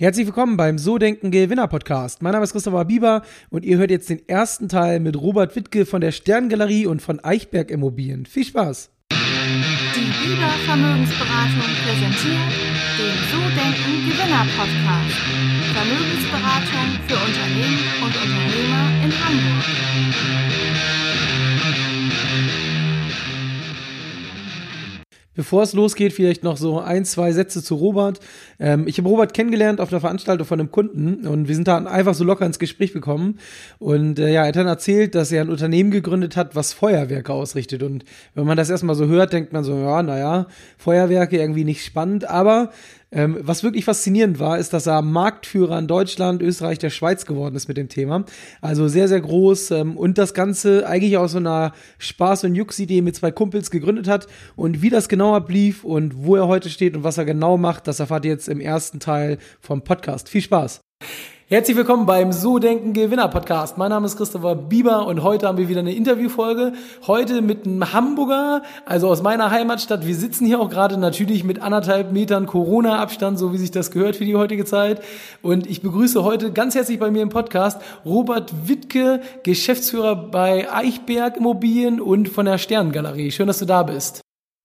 Herzlich willkommen beim So Denken Gewinner Podcast. Mein Name ist Christopher Bieber und ihr hört jetzt den ersten Teil mit Robert Wittke von der Sterngalerie und von Eichberg Immobilien. Viel Spaß! Die Bieber Vermögensberatung präsentiert den So Denken Gewinner Podcast. Vermögensberatung für Unternehmen und Unternehmer in Hamburg. Bevor es losgeht, vielleicht noch so ein, zwei Sätze zu Robert. Ähm, ich habe Robert kennengelernt auf einer Veranstaltung von einem Kunden und wir sind da einfach so locker ins Gespräch gekommen. Und äh, ja, er hat dann erzählt, dass er ein Unternehmen gegründet hat, was Feuerwerke ausrichtet. Und wenn man das erstmal so hört, denkt man so, ja, naja, Feuerwerke irgendwie nicht spannend. Aber ähm, was wirklich faszinierend war, ist, dass er Marktführer in Deutschland, Österreich, der Schweiz geworden ist mit dem Thema. Also sehr, sehr groß ähm, und das Ganze eigentlich aus so einer Spaß- und Jux-Idee mit zwei Kumpels gegründet hat. Und wie das genau ablief und wo er heute steht und was er genau macht, das erfahrt ihr jetzt im ersten Teil vom Podcast. Viel Spaß! Herzlich willkommen beim So Denken Gewinner Podcast. Mein Name ist Christopher Bieber und heute haben wir wieder eine Interviewfolge. Heute mit einem Hamburger, also aus meiner Heimatstadt. Wir sitzen hier auch gerade natürlich mit anderthalb Metern Corona-Abstand, so wie sich das gehört für die heutige Zeit. Und ich begrüße heute ganz herzlich bei mir im Podcast Robert Wittke, Geschäftsführer bei Eichberg Immobilien und von der Sterngalerie. Schön, dass du da bist.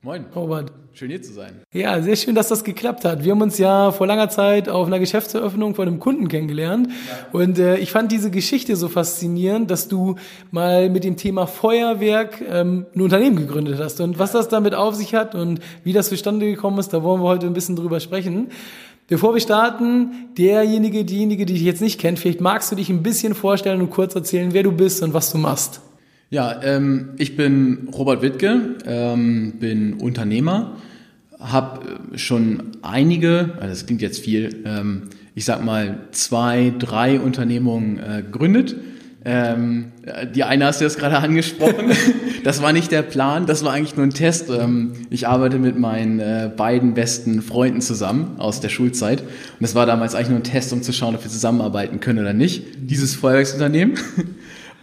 Moin. Robert. Schön hier zu sein. Ja, sehr schön, dass das geklappt hat. Wir haben uns ja vor langer Zeit auf einer Geschäftseröffnung von einem Kunden kennengelernt. Ja. Und äh, ich fand diese Geschichte so faszinierend, dass du mal mit dem Thema Feuerwerk ähm, ein Unternehmen gegründet hast. Und was das damit auf sich hat und wie das zustande gekommen ist, da wollen wir heute ein bisschen drüber sprechen. Bevor wir starten, derjenige, diejenige, die dich jetzt nicht kennt, vielleicht magst du dich ein bisschen vorstellen und kurz erzählen, wer du bist und was du machst. Ja, ähm, ich bin Robert Wittke, ähm, bin Unternehmer, habe schon einige, also das klingt jetzt viel, ähm, ich sag mal zwei, drei Unternehmungen äh, gegründet. Ähm, die eine hast du jetzt gerade angesprochen. Das war nicht der Plan, das war eigentlich nur ein Test. Ähm, ich arbeite mit meinen äh, beiden besten Freunden zusammen aus der Schulzeit. Und das war damals eigentlich nur ein Test, um zu schauen, ob wir zusammenarbeiten können oder nicht. Dieses Feuerwerksunternehmen.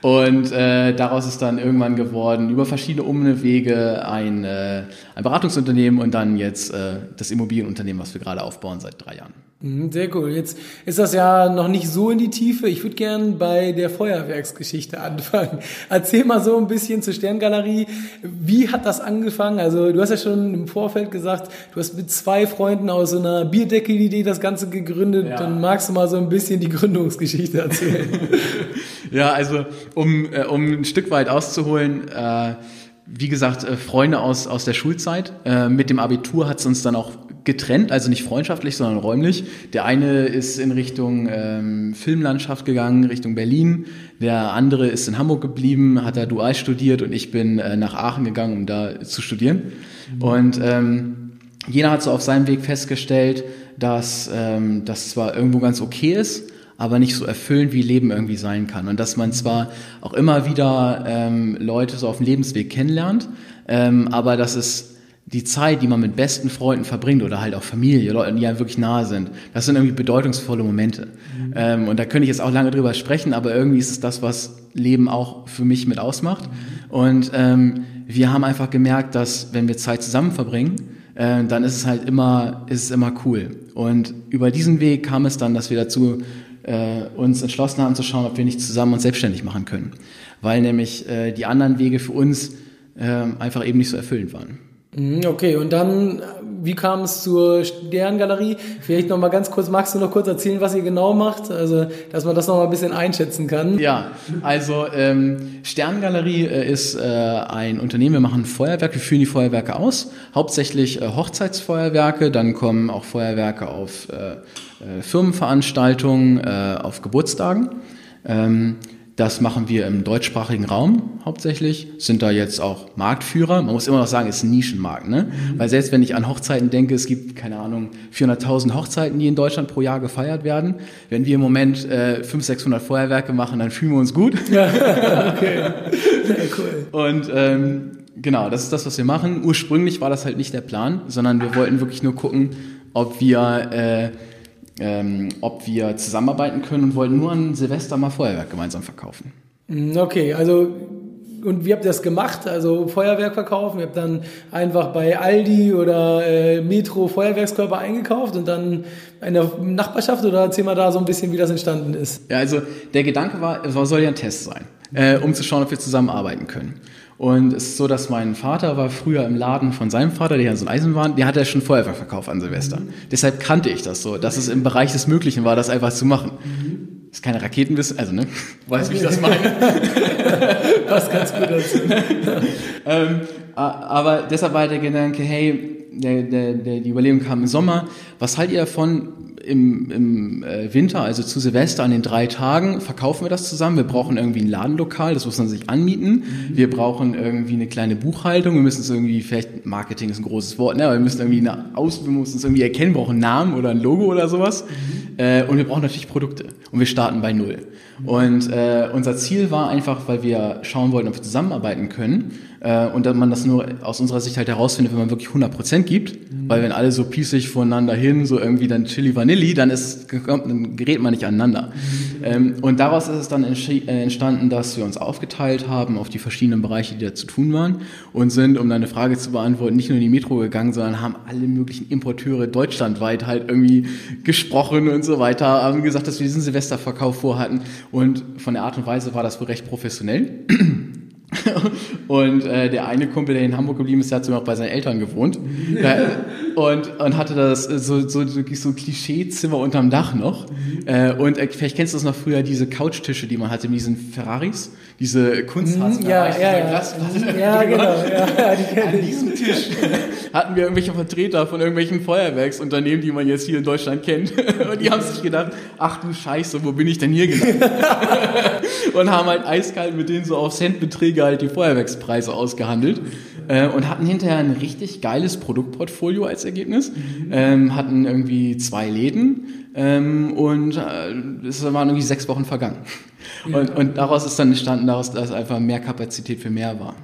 Und äh, daraus ist dann irgendwann geworden, über verschiedene Umwege ein, äh, ein Beratungsunternehmen und dann jetzt äh, das Immobilienunternehmen, was wir gerade aufbauen seit drei Jahren. Mhm, sehr cool. Jetzt ist das ja noch nicht so in die Tiefe. Ich würde gern bei der Feuerwerksgeschichte anfangen. Erzähl mal so ein bisschen zur Sterngalerie. Wie hat das angefangen? Also du hast ja schon im Vorfeld gesagt, du hast mit zwei Freunden aus so einer Bierdeckel-Idee das Ganze gegründet. Ja. Dann magst du mal so ein bisschen die Gründungsgeschichte erzählen. ja, also um, äh, um ein Stück weit auszuholen, äh, wie gesagt, äh, Freunde aus, aus der Schulzeit. Äh, mit dem Abitur hat es uns dann auch getrennt, also nicht freundschaftlich, sondern räumlich. Der eine ist in Richtung ähm, Filmlandschaft gegangen, Richtung Berlin. Der andere ist in Hamburg geblieben, hat da dual studiert und ich bin äh, nach Aachen gegangen, um da zu studieren. Mhm. Und ähm, jeder hat so auf seinem Weg festgestellt, dass ähm, das zwar irgendwo ganz okay ist, aber nicht so erfüllend, wie Leben irgendwie sein kann. Und dass man zwar auch immer wieder ähm, Leute so auf dem Lebensweg kennenlernt, ähm, aber dass es die Zeit, die man mit besten Freunden verbringt oder halt auch Familie, Leute, die ja wirklich nahe sind, das sind irgendwie bedeutungsvolle Momente. Mhm. Ähm, und da könnte ich jetzt auch lange drüber sprechen, aber irgendwie ist es das, was Leben auch für mich mit ausmacht. Mhm. Und ähm, wir haben einfach gemerkt, dass wenn wir Zeit zusammen verbringen, äh, dann ist es halt immer, ist es immer cool. Und über diesen Weg kam es dann, dass wir dazu äh, uns entschlossen haben zu schauen, ob wir nicht zusammen uns selbstständig machen können. Weil nämlich äh, die anderen Wege für uns äh, einfach eben nicht so erfüllend waren. Mhm, okay, und dann, wie kam es zur Sterngalerie? Vielleicht noch mal ganz kurz, magst du noch kurz erzählen, was ihr genau macht? Also, dass man das noch mal ein bisschen einschätzen kann. Ja, also ähm, Sterngalerie äh, ist äh, ein Unternehmen, wir machen Feuerwerke, wir führen die Feuerwerke aus, hauptsächlich äh, Hochzeitsfeuerwerke, dann kommen auch Feuerwerke auf äh, äh, Firmenveranstaltungen, äh, auf Geburtstagen. Ähm, das machen wir im deutschsprachigen Raum hauptsächlich, sind da jetzt auch Marktführer. Man muss immer noch sagen, es ist ein Nischenmarkt, ne? Mhm. Weil selbst wenn ich an Hochzeiten denke, es gibt, keine Ahnung, 400.000 Hochzeiten, die in Deutschland pro Jahr gefeiert werden. Wenn wir im Moment äh, 500, 600 Feuerwerke machen, dann fühlen wir uns gut. Ja, okay. Sehr cool. Und ähm, genau, das ist das, was wir machen. Ursprünglich war das halt nicht der Plan, sondern wir wollten wirklich nur gucken, ob wir... Äh, ähm, ob wir zusammenarbeiten können und wollten nur an Silvester mal Feuerwerk gemeinsam verkaufen. Mm, okay, also und wie habt ihr das gemacht? Also Feuerwerk verkaufen? Ihr habt dann einfach bei Aldi oder äh, Metro Feuerwerkskörper eingekauft und dann in der Nachbarschaft oder erzähl mal da so ein bisschen, wie das entstanden ist. Ja, also der Gedanke war, es soll ja ein Test sein, äh, um zu schauen, ob wir zusammenarbeiten können. Und es ist so, dass mein Vater war früher im Laden von seinem Vater, der ja so ein Eisenbahn, der hatte ja schon Feuerwerk verkauft an Silvester. Mhm. Deshalb kannte ich das so, dass es im Bereich des Möglichen war, das einfach zu machen. Mhm. Ist keine Raketenwissen, also ne, weißt du, wie ich das meine? Was ganz gut dazu. ähm, aber deshalb war der Gedanke, hey, der, der, der, die Überlegung kam im Sommer, was haltet ihr davon, im, im äh, Winter, also zu Silvester an den drei Tagen, verkaufen wir das zusammen. Wir brauchen irgendwie ein Ladenlokal, das muss man sich anmieten. Mhm. Wir brauchen irgendwie eine kleine Buchhaltung. Wir müssen es irgendwie, vielleicht Marketing ist ein großes Wort, ne? aber wir müssen irgendwie eine Aus, wir müssen es irgendwie erkennen, wir brauchen einen Namen oder ein Logo oder sowas. Mhm. Äh, und wir brauchen natürlich Produkte. Und wir starten bei Null. Mhm. Und äh, unser Ziel war einfach, weil wir schauen wollten, ob wir zusammenarbeiten können, äh, und dass man das nur aus unserer Sicht halt herausfindet, wenn man wirklich 100% gibt. Mhm. Weil wenn alle so pießig voneinander hin, so irgendwie dann Chili Vanilli, dann, ist, dann gerät man nicht aneinander. Ähm, und daraus ist es dann äh, entstanden, dass wir uns aufgeteilt haben auf die verschiedenen Bereiche, die da zu tun waren und sind, um deine Frage zu beantworten, nicht nur in die Metro gegangen, sondern haben alle möglichen Importeure deutschlandweit halt irgendwie gesprochen und so weiter, haben gesagt, dass wir diesen Silvesterverkauf vorhatten und von der Art und Weise war das wohl recht professionell. und äh, der eine Kumpel, der in Hamburg geblieben ist, der hat sogar noch bei seinen Eltern gewohnt und, und hatte das so, so, so, so Klischeezimmer unterm Dach noch. Äh, und äh, vielleicht kennst du das noch früher, diese Couchtische, die man hatte mit diesen Ferraris, diese Kunstharz. Mhm, ja, ja, ja. ja, genau. Ja, die An diesem Tisch hatten wir irgendwelche Vertreter von irgendwelchen Feuerwerksunternehmen, die man jetzt hier in Deutschland kennt. Und die haben sich gedacht, ach du Scheiße, wo bin ich denn hier gelandet? und haben halt eiskalt mit denen so auf Centbeträge halt die Feuerwerkspreise ausgehandelt äh, und hatten hinterher ein richtig geiles Produktportfolio als Ergebnis. Mhm. Ähm, hatten irgendwie zwei Läden ähm, und äh, es waren irgendwie sechs Wochen vergangen. Ja. Und, und daraus ist dann entstanden, daraus, dass einfach mehr Kapazität für mehr war.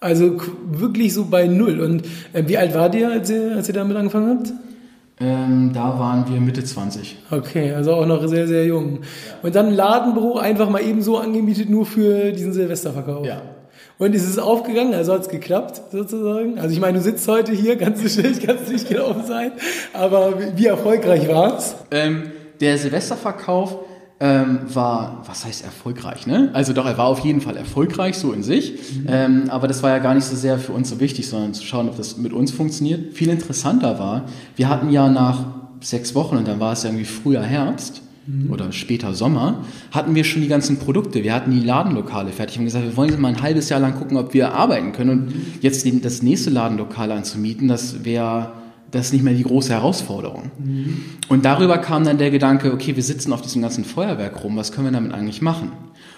Also wirklich so bei null. Und äh, wie alt war ihr, als ihr, als ihr damit angefangen habt? Ähm, da waren wir Mitte 20. Okay, also auch noch sehr, sehr jung. Ja. Und dann Ladenbüro einfach mal eben so angemietet, nur für diesen Silvesterverkauf. Ja. Und ist es aufgegangen, also hat es geklappt, sozusagen. Also ich meine, du sitzt heute hier, ganz schlecht, kannst nicht gelaufen sein. Aber wie erfolgreich war es? Ähm, der Silvesterverkauf ähm, war, was heißt erfolgreich, ne? Also doch, er war auf jeden Fall erfolgreich, so in sich. Mhm. Ähm, aber das war ja gar nicht so sehr für uns so wichtig, sondern zu schauen, ob das mit uns funktioniert. Viel interessanter war, wir hatten ja nach sechs Wochen, und dann war es ja irgendwie früher Herbst. Oder später Sommer, hatten wir schon die ganzen Produkte. Wir hatten die Ladenlokale fertig und gesagt, wir wollen jetzt mal ein halbes Jahr lang gucken, ob wir arbeiten können. Und jetzt das nächste Ladenlokal anzumieten, das wäre das ist nicht mehr die große Herausforderung. Mhm. Und darüber kam dann der Gedanke, okay, wir sitzen auf diesem ganzen Feuerwerk rum, was können wir damit eigentlich machen?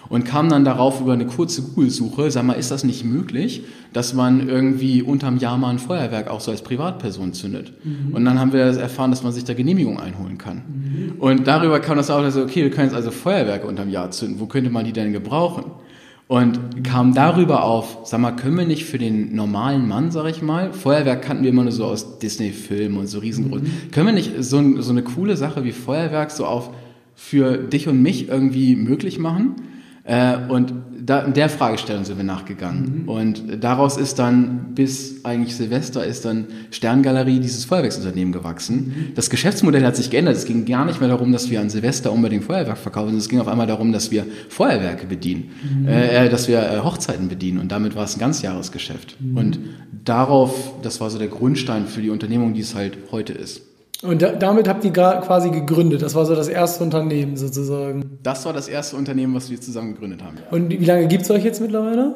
Und kam dann darauf über eine kurze Google-Suche, sag mal, ist das nicht möglich, dass man irgendwie unterm Jahr mal ein Feuerwerk auch so als Privatperson zündet? Mhm. Und dann haben wir erfahren, dass man sich da Genehmigung einholen kann. Mhm. Und darüber kam das auch, also, okay, wir können jetzt also Feuerwerke unterm Jahr zünden, wo könnte man die denn gebrauchen? Und kam darüber auf, sag mal, können wir nicht für den normalen Mann, sag ich mal, Feuerwerk kannten wir immer nur so aus Disney-Filmen und so riesengroß, mhm. können wir nicht so, so eine coole Sache wie Feuerwerk so auf für dich und mich irgendwie möglich machen? Äh, und da, in der Fragestellung sind wir nachgegangen. Mhm. Und daraus ist dann bis eigentlich Silvester ist dann Sterngalerie dieses Feuerwerksunternehmen gewachsen. Mhm. Das Geschäftsmodell hat sich geändert. Es ging gar nicht mehr darum, dass wir an Silvester unbedingt Feuerwerk verkaufen, sondern es ging auf einmal darum, dass wir Feuerwerke bedienen, mhm. äh, dass wir äh, Hochzeiten bedienen. Und damit war es ein Ganzjahresgeschäft. Mhm. Und darauf, das war so der Grundstein für die Unternehmung, die es halt heute ist. Und da, damit habt ihr quasi gegründet. Das war so das erste Unternehmen sozusagen. Das war das erste Unternehmen, was wir zusammen gegründet haben. Ja. Und wie lange gibt es euch jetzt mittlerweile?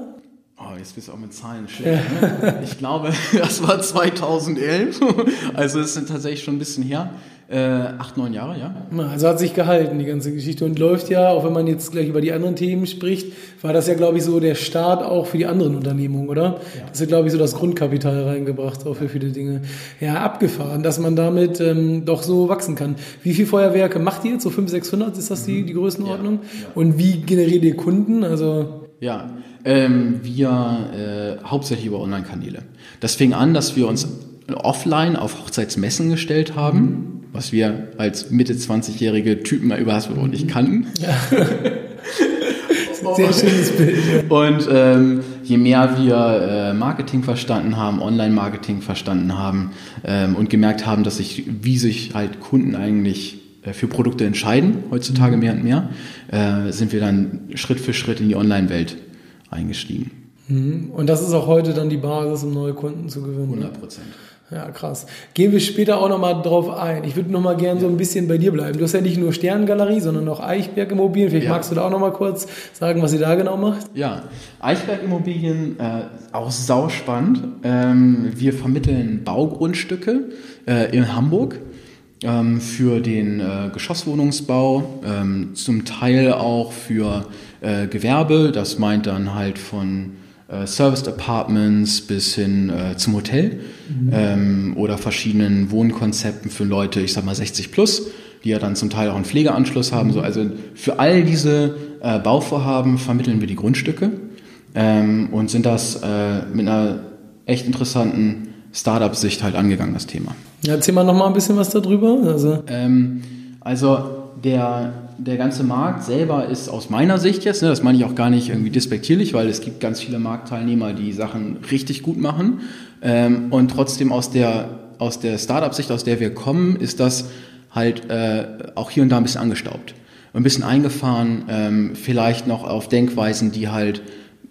Oh, jetzt bist du auch mit Zahlen schlecht. Ne? Ich glaube, das war 2011. Also es ist tatsächlich schon ein bisschen her. Äh, acht, neun Jahre, ja. Also hat sich gehalten, die ganze Geschichte. Und läuft ja, auch wenn man jetzt gleich über die anderen Themen spricht, war das ja, glaube ich, so der Start auch für die anderen Unternehmungen, oder? Ja. Das hat, glaube ich, so das Grundkapital reingebracht, auch für viele Dinge. Ja, abgefahren, dass man damit ähm, doch so wachsen kann. Wie viele Feuerwerke macht ihr jetzt? So 500, 600 ist das die, mhm. die Größenordnung? Ja. Ja. Und wie generiert ihr Kunden? Also ja, ähm, wir äh, hauptsächlich über Online-Kanäle. Das fing an, dass wir uns offline auf Hochzeitsmessen gestellt haben. Mhm was wir als Mitte 20-jährige Typen mal überhaupt nicht kannten. Ja. Sehr schönes Bild. Und ähm, je mehr wir äh, Marketing verstanden haben, Online-Marketing verstanden haben ähm, und gemerkt haben, dass sich, wie sich halt Kunden eigentlich äh, für Produkte entscheiden, heutzutage mehr und mehr, äh, sind wir dann Schritt für Schritt in die Online-Welt eingestiegen. Mhm. Und das ist auch heute dann die Basis, um neue Kunden zu gewinnen. 100 Prozent. Ja, krass. Gehen wir später auch nochmal drauf ein. Ich würde nochmal gerne so ein bisschen bei dir bleiben. Du hast ja nicht nur Sternengalerie, sondern auch Eichberg Immobilien. Vielleicht ja. magst du da auch nochmal kurz sagen, was ihr da genau macht? Ja, Eichberg Immobilien, äh, auch sauspannend. Ähm, wir vermitteln Baugrundstücke äh, in Hamburg ähm, für den äh, Geschosswohnungsbau, ähm, zum Teil auch für äh, Gewerbe. Das meint dann halt von äh, Serviced Apartments bis hin äh, zum Hotel mhm. ähm, oder verschiedenen Wohnkonzepten für Leute, ich sag mal 60 plus, die ja dann zum Teil auch einen Pflegeanschluss haben. So, also für all diese äh, Bauvorhaben vermitteln wir die Grundstücke ähm, und sind das äh, mit einer echt interessanten Startup-Sicht halt angegangen, das Thema. Ja, erzähl mal noch mal ein bisschen was darüber. Also, ähm, also der der ganze Markt selber ist aus meiner Sicht jetzt, ne, das meine ich auch gar nicht irgendwie despektierlich, weil es gibt ganz viele Marktteilnehmer, die Sachen richtig gut machen. Ähm, und trotzdem aus der, aus der Startup-Sicht, aus der wir kommen, ist das halt äh, auch hier und da ein bisschen angestaubt. Ein bisschen eingefahren, ähm, vielleicht noch auf Denkweisen, die halt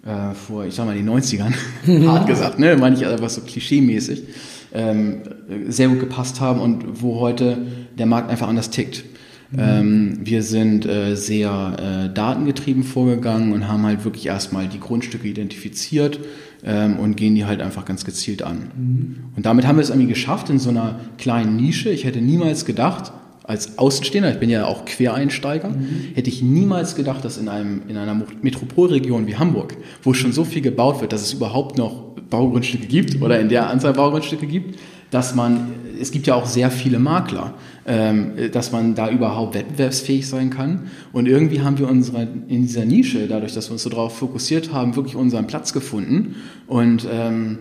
äh, vor, ich sag mal, den 90ern, hart gesagt, ne, meine ich einfach so klischee-mäßig, ähm, sehr gut gepasst haben und wo heute der Markt einfach anders tickt. Mhm. Ähm, wir sind äh, sehr äh, datengetrieben vorgegangen und haben halt wirklich erstmal die Grundstücke identifiziert ähm, und gehen die halt einfach ganz gezielt an. Mhm. Und damit haben wir es irgendwie geschafft in so einer kleinen Nische. Ich hätte niemals gedacht, als Außenstehender, ich bin ja auch Quereinsteiger, mhm. hätte ich niemals gedacht, dass in, einem, in einer Metropolregion wie Hamburg, wo schon so viel gebaut wird, dass es überhaupt noch Baugrundstücke gibt oder in der Anzahl Baugrundstücke gibt, dass man, es gibt ja auch sehr viele Makler, ähm, dass man da überhaupt wettbewerbsfähig sein kann. Und irgendwie haben wir unsere, in dieser Nische, dadurch, dass wir uns so darauf fokussiert haben, wirklich unseren Platz gefunden. Und ähm,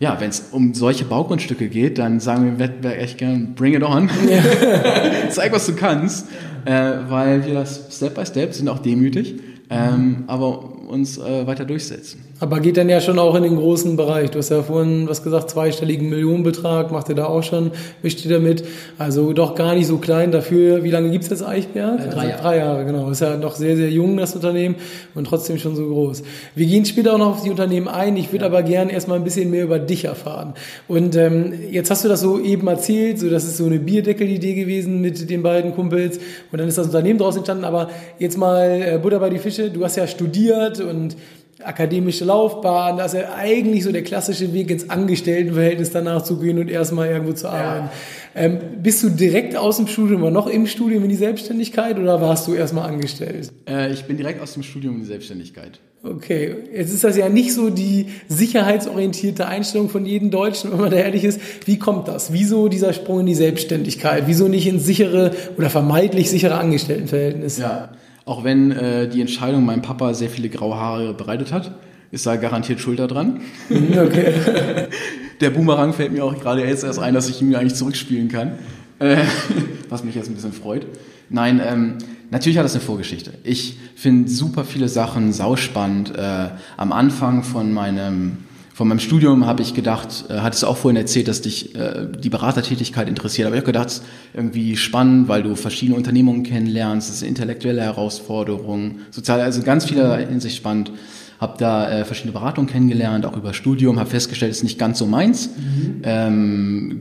ja, wenn es um solche Baugrundstücke geht, dann sagen wir im Wettbewerb echt gern, bring it on. Ja. Zeig, was du kannst. Äh, weil wir das Step by Step sind auch demütig, ähm, aber uns äh, weiter durchsetzen. Aber geht dann ja schon auch in den großen Bereich. Du hast ja vorhin was gesagt, zweistelligen Millionenbetrag, macht ihr da auch schon, mischt ihr damit. Also doch gar nicht so klein dafür. Wie lange gibt es jetzt Eichberg? Äh, drei also Jahre. Drei Jahre, genau. Ist ja noch sehr, sehr jung, das Unternehmen, und trotzdem schon so groß. Wir gehen später auch noch auf die Unternehmen ein. Ich würde ja. aber gerne erstmal ein bisschen mehr über dich erfahren. Und ähm, jetzt hast du das so eben erzählt, so das ist so eine Bierdeckel-Idee gewesen mit den beiden Kumpels. Und dann ist das Unternehmen daraus entstanden. Aber jetzt mal äh, Butter bei die Fische. Du hast ja studiert und akademische Laufbahn, das ist ja eigentlich so der klassische Weg ins Angestelltenverhältnis danach zu gehen und erstmal irgendwo zu arbeiten. Ja. Ähm, bist du direkt aus dem Studium oder noch im Studium in die Selbstständigkeit oder warst du erstmal angestellt? Äh, ich bin direkt aus dem Studium in die Selbstständigkeit. Okay, jetzt ist das ja nicht so die sicherheitsorientierte Einstellung von jedem Deutschen, wenn man da ehrlich ist. Wie kommt das? Wieso dieser Sprung in die Selbstständigkeit? Wieso nicht ins sichere oder vermeintlich sichere Angestelltenverhältnis? Ja, auch wenn äh, die Entscheidung meinem Papa sehr viele graue Haare bereitet hat, ist da garantiert Schulter dran. Mhm, okay. Der Boomerang fällt mir auch gerade jetzt erst ein, dass ich ihn eigentlich zurückspielen kann. Äh, was mich jetzt ein bisschen freut. Nein, ähm, natürlich hat das eine Vorgeschichte. Ich finde super viele Sachen sauspannend. Äh, am Anfang von meinem von meinem Studium habe ich gedacht, äh, hattest du auch vorhin erzählt, dass dich äh, die Beratertätigkeit interessiert. Aber ich habe gedacht, irgendwie spannend, weil du verschiedene Unternehmungen kennenlernst, das ist intellektuelle Herausforderungen, sozial, also ganz vieler Hinsicht spannend. Habe da äh, verschiedene Beratungen kennengelernt, auch über Studium, habe festgestellt, es ist nicht ganz so meins. Mhm. Ähm,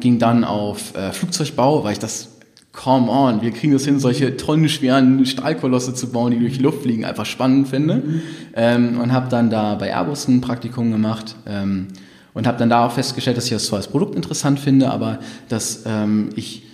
ging dann auf äh, Flugzeugbau, weil ich das come on, wir kriegen es hin, solche tonnenschweren Stahlkolosse zu bauen, die durch die Luft fliegen, einfach spannend finde. Mhm. Ähm, und habe dann da bei Airbus ein Praktikum gemacht ähm, und habe dann da auch festgestellt, dass ich das zwar als Produkt interessant finde, aber dass ähm, ich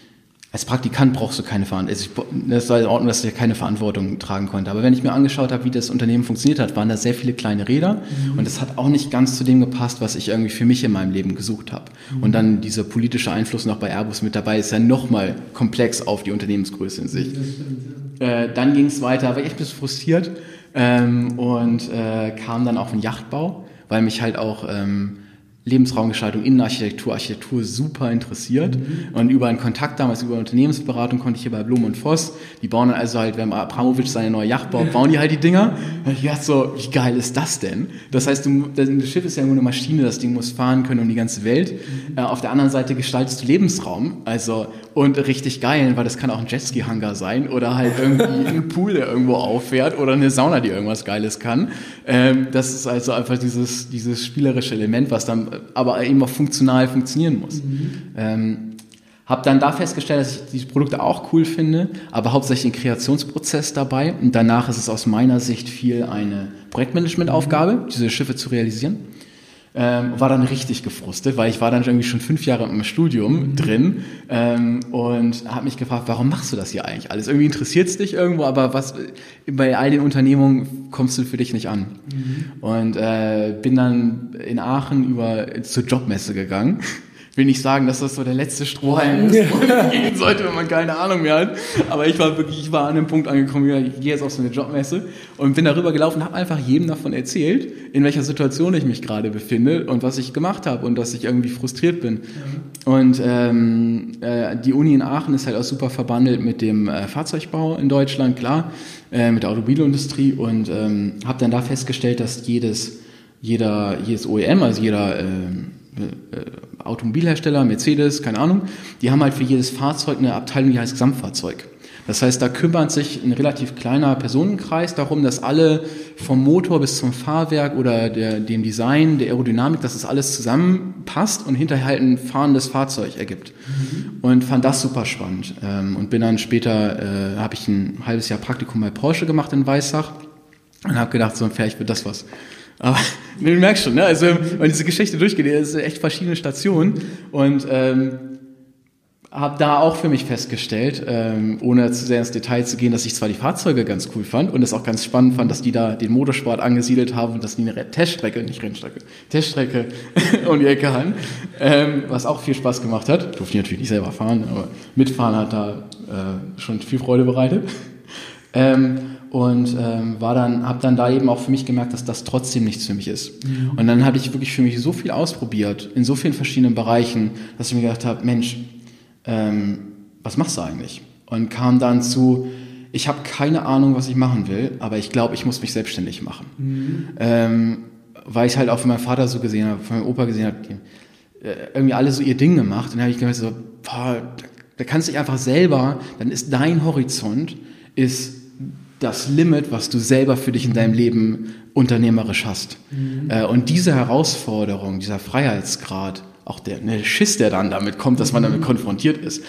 als Praktikant brauchst du keine Verantwortung. Das war in Ordnung, dass ich keine Verantwortung tragen konnte. Aber wenn ich mir angeschaut habe, wie das Unternehmen funktioniert hat, waren da sehr viele kleine Räder. Mhm. Und das hat auch nicht ganz zu dem gepasst, was ich irgendwie für mich in meinem Leben gesucht habe. Mhm. Und dann dieser politische Einfluss noch bei Airbus mit dabei ist ja nochmal komplex auf die Unternehmensgröße in sich. Äh, dann ging es weiter, war ich bisschen frustriert ähm, und äh, kam dann auf den Yachtbau, weil mich halt auch... Ähm, Lebensraumgestaltung, Innenarchitektur, Architektur super interessiert. Mhm. Und über einen Kontakt damals, über Unternehmensberatung konnte ich hier bei Blum und Voss, die bauen dann also halt, wenn Abramowitsch seine neue Yacht baut, bauen die halt die Dinger. Und ich dachte so, wie geil ist das denn? Das heißt, du, das Schiff ist ja nur eine Maschine, das Ding muss fahren können um die ganze Welt. Mhm. Äh, auf der anderen Seite gestaltest du Lebensraum, also, und richtig geil, weil das kann auch ein Jetski-Hangar sein oder halt irgendwie ein Pool, der irgendwo auffährt oder eine Sauna, die irgendwas Geiles kann. Ähm, das ist also einfach dieses, dieses spielerische Element, was dann aber eben auch funktional funktionieren muss. Mhm. Ähm, habe dann da festgestellt, dass ich die Produkte auch cool finde, aber hauptsächlich den Kreationsprozess dabei. Und danach ist es aus meiner Sicht viel eine Projektmanagementaufgabe, diese Schiffe zu realisieren ähm, war dann richtig gefrustet, weil ich war dann irgendwie schon fünf Jahre im Studium mhm. drin ähm, und habe mich gefragt, warum machst du das hier eigentlich alles? Irgendwie interessiert es dich irgendwo, aber was bei all den Unternehmungen kommst du für dich nicht an. Mhm. Und äh, bin dann in Aachen über zur Jobmesse gegangen will nicht sagen, dass das so der letzte Strohhalm ist, wo man gehen sollte, wenn man keine Ahnung mehr hat. Aber ich war wirklich, ich war an einem Punkt angekommen, ich gehe jetzt auf so eine Jobmesse und bin darüber gelaufen, habe einfach jedem davon erzählt, in welcher Situation ich mich gerade befinde und was ich gemacht habe und dass ich irgendwie frustriert bin. Ja. Und ähm, äh, die Uni in Aachen ist halt auch super verbandelt mit dem äh, Fahrzeugbau in Deutschland, klar, äh, mit der Automobilindustrie und ähm, habe dann da festgestellt, dass jedes jeder, jedes OEM, also jeder ähm, äh, Automobilhersteller, Mercedes, keine Ahnung, die haben halt für jedes Fahrzeug eine Abteilung, die heißt Gesamtfahrzeug. Das heißt, da kümmert sich ein relativ kleiner Personenkreis darum, dass alle vom Motor bis zum Fahrwerk oder der, dem Design, der Aerodynamik, dass das alles zusammenpasst und hinterher halt ein fahrendes Fahrzeug ergibt. Mhm. Und fand das super spannend. Ähm, und bin dann später, äh, habe ich ein halbes Jahr Praktikum bei Porsche gemacht in Weissach und habe gedacht, so vielleicht wird das was. Aber du merkst schon, ne? also wenn diese Geschichte durchgeht, das sind echt verschiedene Stationen und ähm, habe da auch für mich festgestellt, ähm, ohne zu sehr ins Detail zu gehen, dass ich zwar die Fahrzeuge ganz cool fand und es auch ganz spannend fand, dass die da den Motorsport angesiedelt haben und dass die eine Teststrecke, nicht Rennstrecke, Teststrecke um die Ecke haben, ähm, was auch viel Spaß gemacht hat. Durfte ich natürlich nicht selber fahren, aber mitfahren hat da äh, schon viel Freude bereitet. Ähm, und ähm, war dann habe dann da eben auch für mich gemerkt, dass das trotzdem nichts für mich ist. Mhm. Und dann habe ich wirklich für mich so viel ausprobiert in so vielen verschiedenen Bereichen, dass ich mir gedacht habe, Mensch, ähm, was machst du eigentlich? Und kam dann zu, ich habe keine Ahnung, was ich machen will, aber ich glaube, ich muss mich selbstständig machen, mhm. ähm, weil ich halt auch von meinem Vater so gesehen habe, von meinem Opa gesehen habe, äh, irgendwie alle so ihr Ding gemacht. Und dann habe ich gedacht so, boah, da kannst du dich einfach selber, dann ist dein Horizont ist das Limit, was du selber für dich in deinem Leben unternehmerisch hast. Mhm. Äh, und diese Herausforderung, dieser Freiheitsgrad, auch der ne, Schiss, der dann damit kommt, dass man damit mhm. konfrontiert ist,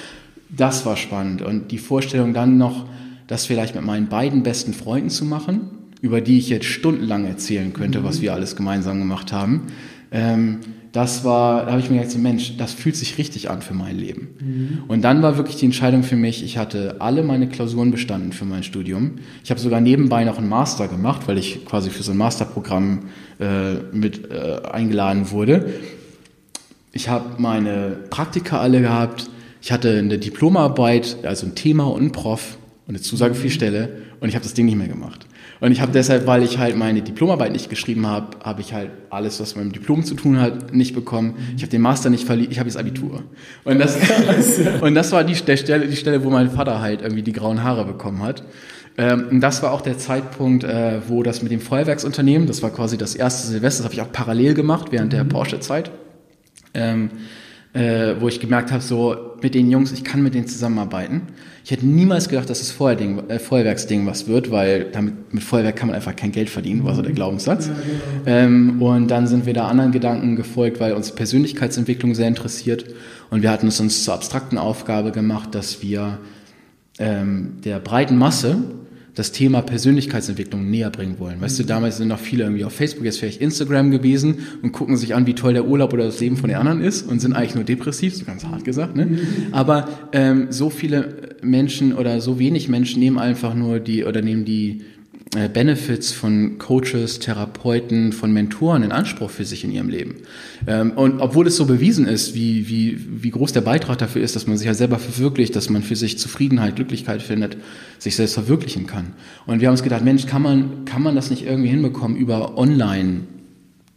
das war spannend. Und die Vorstellung dann noch, das vielleicht mit meinen beiden besten Freunden zu machen, über die ich jetzt stundenlang erzählen könnte, was mhm. wir alles gemeinsam gemacht haben. Ähm, das war, da habe ich mir gedacht, Mensch, das fühlt sich richtig an für mein Leben. Mhm. Und dann war wirklich die Entscheidung für mich, ich hatte alle meine Klausuren bestanden für mein Studium. Ich habe sogar nebenbei noch einen Master gemacht, weil ich quasi für so ein Masterprogramm äh, mit äh, eingeladen wurde. Ich habe meine Praktika alle gehabt. Ich hatte eine Diplomarbeit, also ein Thema und ein Prof und eine Zusage für die Stelle und ich habe das Ding nicht mehr gemacht. Und ich habe deshalb, weil ich halt meine Diplomarbeit nicht geschrieben habe, habe ich halt alles, was mit dem Diplom zu tun hat, nicht bekommen. Ich habe den Master nicht verliebt, ich habe das Abitur. Und das, und das war die, der Stelle, die Stelle, wo mein Vater halt irgendwie die grauen Haare bekommen hat. Ähm, und das war auch der Zeitpunkt, äh, wo das mit dem Feuerwerksunternehmen, das war quasi das erste Silvester, das habe ich auch parallel gemacht während der mhm. Porsche-Zeit. Äh, wo ich gemerkt habe, so mit den Jungs, ich kann mit denen zusammenarbeiten. Ich hätte niemals gedacht, dass das Feuerding, äh, Feuerwerksding was wird, weil damit mit Feuerwerk kann man einfach kein Geld verdienen, war so der Glaubenssatz. Ja, genau. ähm, und dann sind wir da anderen Gedanken gefolgt, weil uns Persönlichkeitsentwicklung sehr interessiert. Und wir hatten es uns zur abstrakten Aufgabe gemacht, dass wir ähm, der breiten Masse das Thema Persönlichkeitsentwicklung näher bringen wollen. Weißt du, mhm. damals sind noch viele irgendwie auf Facebook, jetzt vielleicht Instagram gewesen und gucken sich an, wie toll der Urlaub oder das Leben von den anderen ist und sind eigentlich nur depressiv, so ganz hart gesagt. Ne? Mhm. Aber ähm, so viele Menschen oder so wenig Menschen nehmen einfach nur die oder nehmen die Benefits von Coaches, Therapeuten, von Mentoren in Anspruch für sich in ihrem Leben. Ähm, und obwohl es so bewiesen ist, wie, wie, wie groß der Beitrag dafür ist, dass man sich ja selber verwirklicht, dass man für sich Zufriedenheit, Glücklichkeit findet, sich selbst verwirklichen kann. Und wir haben uns gedacht, Mensch, kann man, kann man das nicht irgendwie hinbekommen über online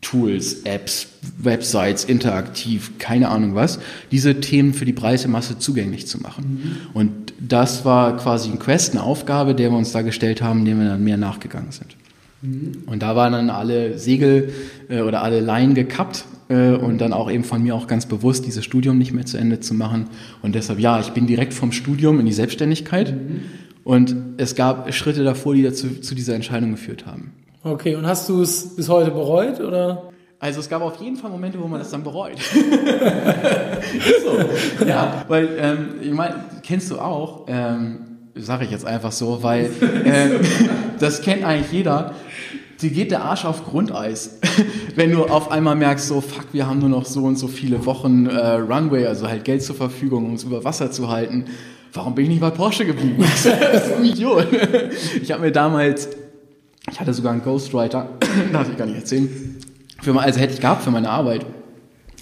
Tools, Apps, Websites, interaktiv, keine Ahnung was, diese Themen für die breite Masse zugänglich zu machen. Mhm. Und das war quasi ein Quest, eine Aufgabe, der wir uns da gestellt haben, dem wir dann mehr nachgegangen sind. Mhm. Und da waren dann alle Segel äh, oder alle Laien gekappt äh, und dann auch eben von mir auch ganz bewusst, dieses Studium nicht mehr zu Ende zu machen. Und deshalb, ja, ich bin direkt vom Studium in die Selbstständigkeit. Mhm. Und es gab Schritte davor, die dazu zu dieser Entscheidung geführt haben. Okay, und hast du es bis heute bereut oder? Also es gab auf jeden Fall Momente, wo man das dann bereut. so. Ja, weil ähm, ich meine, kennst du auch, ähm, sage ich jetzt einfach so, weil äh, das kennt eigentlich jeder. Die geht der Arsch auf Grundeis, wenn du auf einmal merkst, so fuck, wir haben nur noch so und so viele Wochen äh, Runway, also halt Geld zur Verfügung, um uns über Wasser zu halten. Warum bin ich nicht bei Porsche geblieben? das ist ein Idiot. Ich habe mir damals ich hatte sogar einen Ghostwriter, darf ich gar nicht erzählen. Für, also hätte ich gehabt für meine Arbeit.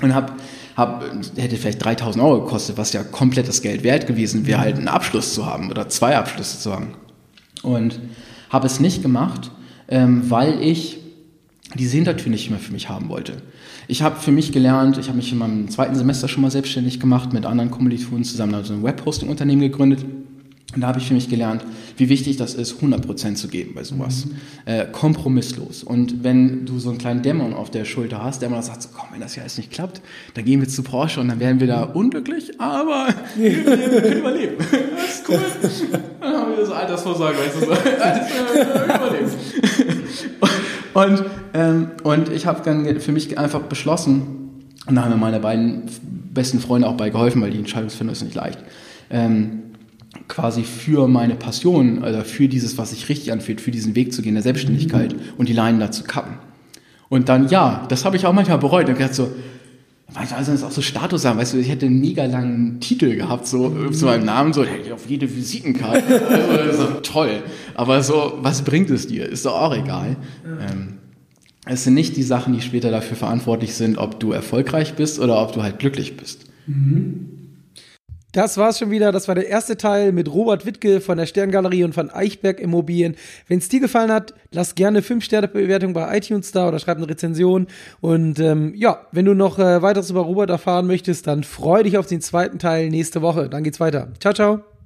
Und hab, hab, hätte vielleicht 3000 Euro gekostet, was ja komplettes Geld wert gewesen wäre, halt einen Abschluss zu haben oder zwei Abschlüsse zu haben. Und habe es nicht gemacht, ähm, weil ich diese Hintertür nicht mehr für mich haben wollte. Ich habe für mich gelernt, ich habe mich in meinem zweiten Semester schon mal selbstständig gemacht, mit anderen Kommilitonen zusammen, also ein Webhosting-Unternehmen gegründet und da habe ich für mich gelernt, wie wichtig das ist, 100% zu geben bei sowas. Mhm. Äh, kompromisslos. Und wenn du so einen kleinen Dämon auf der Schulter hast, der mal sagt, so, komm, wenn das ja alles nicht klappt, dann gehen wir zu Porsche und dann werden wir da unglücklich, aber wir, können überleben. Das ist cool. Dann haben wir so Altersvorsorge, weißt du, so. Äh, überleben. und, ähm, und ich habe dann für mich einfach beschlossen, und da haben mir meine beiden besten Freunde auch bei geholfen, weil die Entscheidungsfindung ist nicht leicht, ähm, quasi für meine Passion, also für dieses, was sich richtig anfühlt, für diesen Weg zu gehen, der Selbstständigkeit mhm. und die Leinen da zu kappen. Und dann, ja, das habe ich auch manchmal bereut. Und gedacht so, manchmal soll es auch so Status haben, weißt du, ich hätte einen mega langen Titel gehabt, so mhm. zu meinem Namen, so, hätte ich auf jede Visitenkarte. also, so, toll. Aber so, was bringt es dir? Ist doch auch egal. Ähm, es sind nicht die Sachen, die später dafür verantwortlich sind, ob du erfolgreich bist oder ob du halt glücklich bist. Mhm. Das war's schon wieder. Das war der erste Teil mit Robert Wittke von der Sterngalerie und von Eichberg Immobilien. Wenn es dir gefallen hat, lass gerne 5 Sterne Bewertung bei iTunes da oder schreib eine Rezension. Und ähm, ja, wenn du noch äh, weiteres über Robert erfahren möchtest, dann freu dich auf den zweiten Teil nächste Woche. Dann geht's weiter. Ciao, ciao.